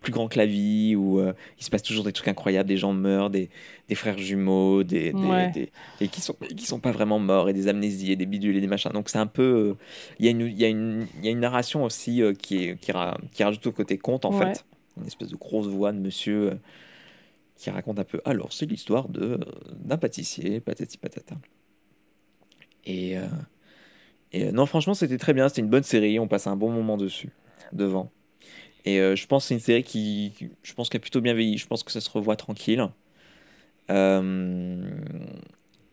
Speaker 2: plus grand que la vie, où euh, il se passe toujours des trucs incroyables, des gens meurent, des, des frères jumeaux, des, des-
Speaker 1: Ouais.
Speaker 2: des- et qui sont, qui sont pas vraiment morts, et des amnésies, et des bidules, et des machins. Donc c'est un peu... euh, Il y, a une- y, a une- il y a une narration aussi euh, qui, est, qui, ra- qui rajoute au côté conte, en
Speaker 1: Ouais.
Speaker 2: fait. Une espèce de grosse voix de monsieur... qui raconte un peu. Alors, c'est l'histoire de d'un pâtissier, patati patata. Et, et non, franchement, c'était très bien. C'était une bonne série. On passe un bon moment dessus, devant. Et euh, je pense que c'est une série qui, qui- je pense qu'elle a plutôt bien vieilli. Je pense que ça se revoit tranquille. Euh,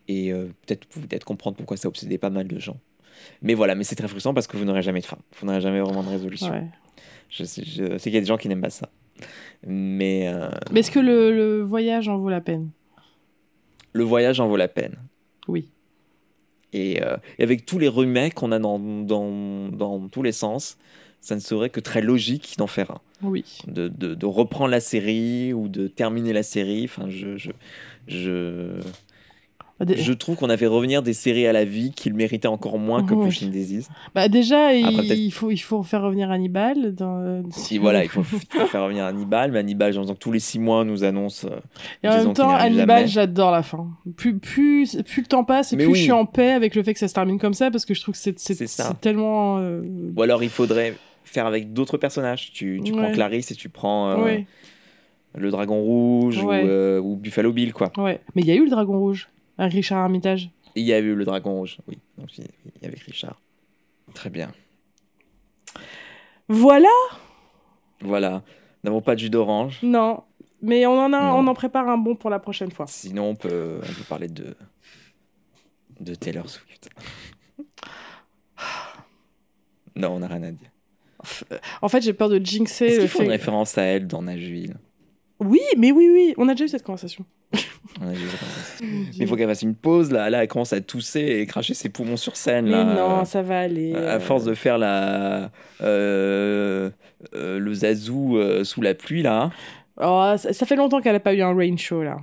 Speaker 2: et euh, peut-être peut-être comprendre pourquoi ça obsédait pas mal de gens. Mais voilà, mais c'est très frustrant parce que vous n'aurez jamais de fin. Vous n'aurez jamais vraiment de résolution.
Speaker 1: Ouais.
Speaker 2: Je sais, qu'il y a des gens qui n'aiment pas ça. Mais
Speaker 1: Mais est-ce que le, le voyage en vaut la peine?
Speaker 2: Le voyage en vaut la peine.
Speaker 1: Oui.
Speaker 2: Et, euh, et avec tous les remakes qu'on a dans, dans, dans tous les sens, ça ne serait que très logique d'en faire un.
Speaker 1: Oui.
Speaker 2: De, de, de reprendre la série ou de terminer la série. Enfin, je, je, je,
Speaker 1: Bah,
Speaker 2: je trouve qu'on a fait revenir des séries à la vie qui le méritaient encore moins que
Speaker 1: Oui.
Speaker 2: Pushing Daisies.
Speaker 1: bah, déjà, il,
Speaker 2: Après, peut-être-
Speaker 1: il faut, il faut faire revenir Hannibal. Dans...
Speaker 2: Si voilà, il faut, [LAUGHS] [LAUGHS] faire revenir Hannibal, mais Hannibal, que tous les six mois, nous annonce. euh,
Speaker 1: Et en même
Speaker 2: qu'il
Speaker 1: temps, Hannibal, j'adore la fin. Plus, plus, plus le temps passe, et
Speaker 2: Mais
Speaker 1: plus
Speaker 2: oui.
Speaker 1: je suis en paix avec le fait que ça se termine comme ça, parce que je trouve que c'est tellement. euh,
Speaker 2: Ou alors, il faudrait faire avec d'autres personnages. Tu, tu prends. Clarisse et tu prends euh,
Speaker 1: Ouais,
Speaker 2: le Dragon Rouge
Speaker 1: Ouais.
Speaker 2: ou, euh, ou Buffalo Bill, quoi.
Speaker 1: ouais. Mais il y a eu le Dragon Rouge, avec Richard Armitage.
Speaker 2: Il y a eu le Dragon Rouge, oui. Donc, il il y avait Richard. Très bien.
Speaker 1: Voilà
Speaker 2: Voilà. Nous n'avons pas de jus d'orange.
Speaker 1: Non. Mais on en, a,
Speaker 2: Non.
Speaker 1: on en prépare un bon pour la prochaine fois.
Speaker 2: Sinon, on peut, on peut parler de, de Taylor Swift. [SIGHS] non, on n'a rien à dire.
Speaker 1: En fait, j'ai peur de jinxer
Speaker 2: Est-ce
Speaker 1: le
Speaker 2: qu'il faut une référence à elle dans Nashville?
Speaker 1: Oui, mais oui, oui, on a déjà eu cette conversation.
Speaker 2: On a déjà fait ça. [LAUGHS] Mais il faut qu'elle fasse une pause là. Là, elle commence à tousser et cracher ses poumons sur scène.
Speaker 1: Mais non, ça va aller.
Speaker 2: À force de faire la, euh, euh, le zazou euh, sous la pluie là,
Speaker 1: Oh, ça, ça fait longtemps qu'elle a pas eu un rain show là.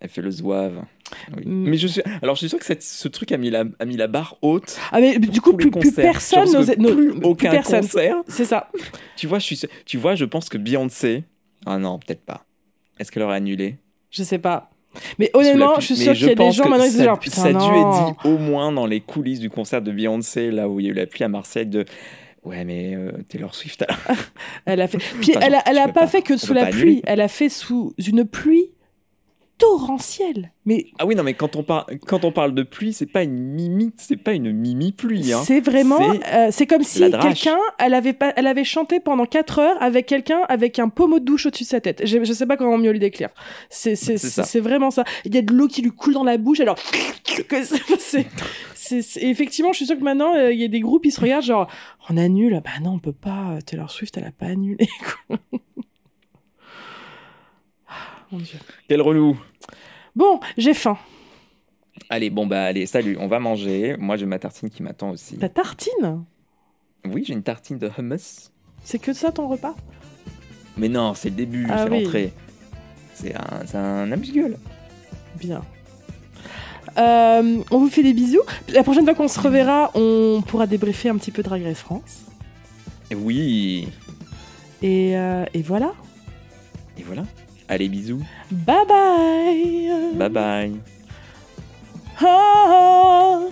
Speaker 2: elle fait le zouave. Oui.
Speaker 1: Mm.
Speaker 2: Mais je suis, alors je suis sûr que cette- ce truc a mis la, a mis la barre haute.
Speaker 1: Ah mais du coup plus, personne n'osait- no-
Speaker 2: plus aucun
Speaker 1: personne.
Speaker 2: concert.
Speaker 1: C'est ça.
Speaker 2: Tu vois, je suis, sûr- tu vois, je pense que Beyoncé. Ah non, peut-être pas. Est-ce qu'elle aurait annulé?
Speaker 1: Je sais pas. Mais
Speaker 2: la
Speaker 1: honnêtement, je suis sûre qu'il y a des gens maintenant qui se disent
Speaker 2: ça-
Speaker 1: genre putain
Speaker 2: Ça a dû
Speaker 1: non.
Speaker 2: être dit au moins dans les coulisses du concert de Beyoncé, là où il y a eu la pluie à Marseille, de ouais, mais euh, Taylor Swift. [LAUGHS]
Speaker 1: Elle a fait. [LAUGHS] Puis
Speaker 2: Putain,
Speaker 1: elle a,
Speaker 2: non,
Speaker 1: elle pas
Speaker 2: pas.
Speaker 1: fait que sous la pluie. Elle a fait sous une pluie torrentielle. Mais
Speaker 2: Ah oui, non, mais quand on, par- quand on parle de pluie, c'est pas une mimite, c'est pas une mimi-pluie. Hein.
Speaker 1: c'est vraiment.
Speaker 2: C'est
Speaker 1: euh, comme si quelqu'un, elle avait pas, elle avait chanté pendant 4 heures avec quelqu'un avec un pommeau de douche au-dessus de sa tête. Je, je sais pas comment mieux le décrire. C'est vraiment ça. Il y a de l'eau qui lui coule dans la bouche. Alors [LAUGHS] c'est- effectivement, je suis sûre que maintenant euh, il y a des groupes qui se regardent genre on annule. Bah non, on peut pas. euh, Taylor Swift, elle a pas annulé. quoi. [LAUGHS] Ah, Mon Dieu.
Speaker 2: Quel relou.
Speaker 1: Bon, j'ai faim.
Speaker 2: Allez, bon, bah, allez, salut, on va manger. Moi, j'ai ma tartine qui m'attend aussi.
Speaker 1: Ta tartine?
Speaker 2: Oui, j'ai une tartine de hummus.
Speaker 1: C'est que ça ton repas?
Speaker 2: Mais non, c'est le début,
Speaker 1: Ah
Speaker 2: c'est
Speaker 1: oui.
Speaker 2: l'entrée. C'est un, c'est un amuse-gueule.
Speaker 1: Bien. Euh, on vous fait des bisous. La prochaine fois qu'on se reverra, on pourra débriefer un petit peu Drag Race France.
Speaker 2: Oui.
Speaker 1: Et, euh, et voilà.
Speaker 2: Et voilà. Allez, bisous.
Speaker 1: Bye bye.
Speaker 2: Bye bye.
Speaker 1: Oh.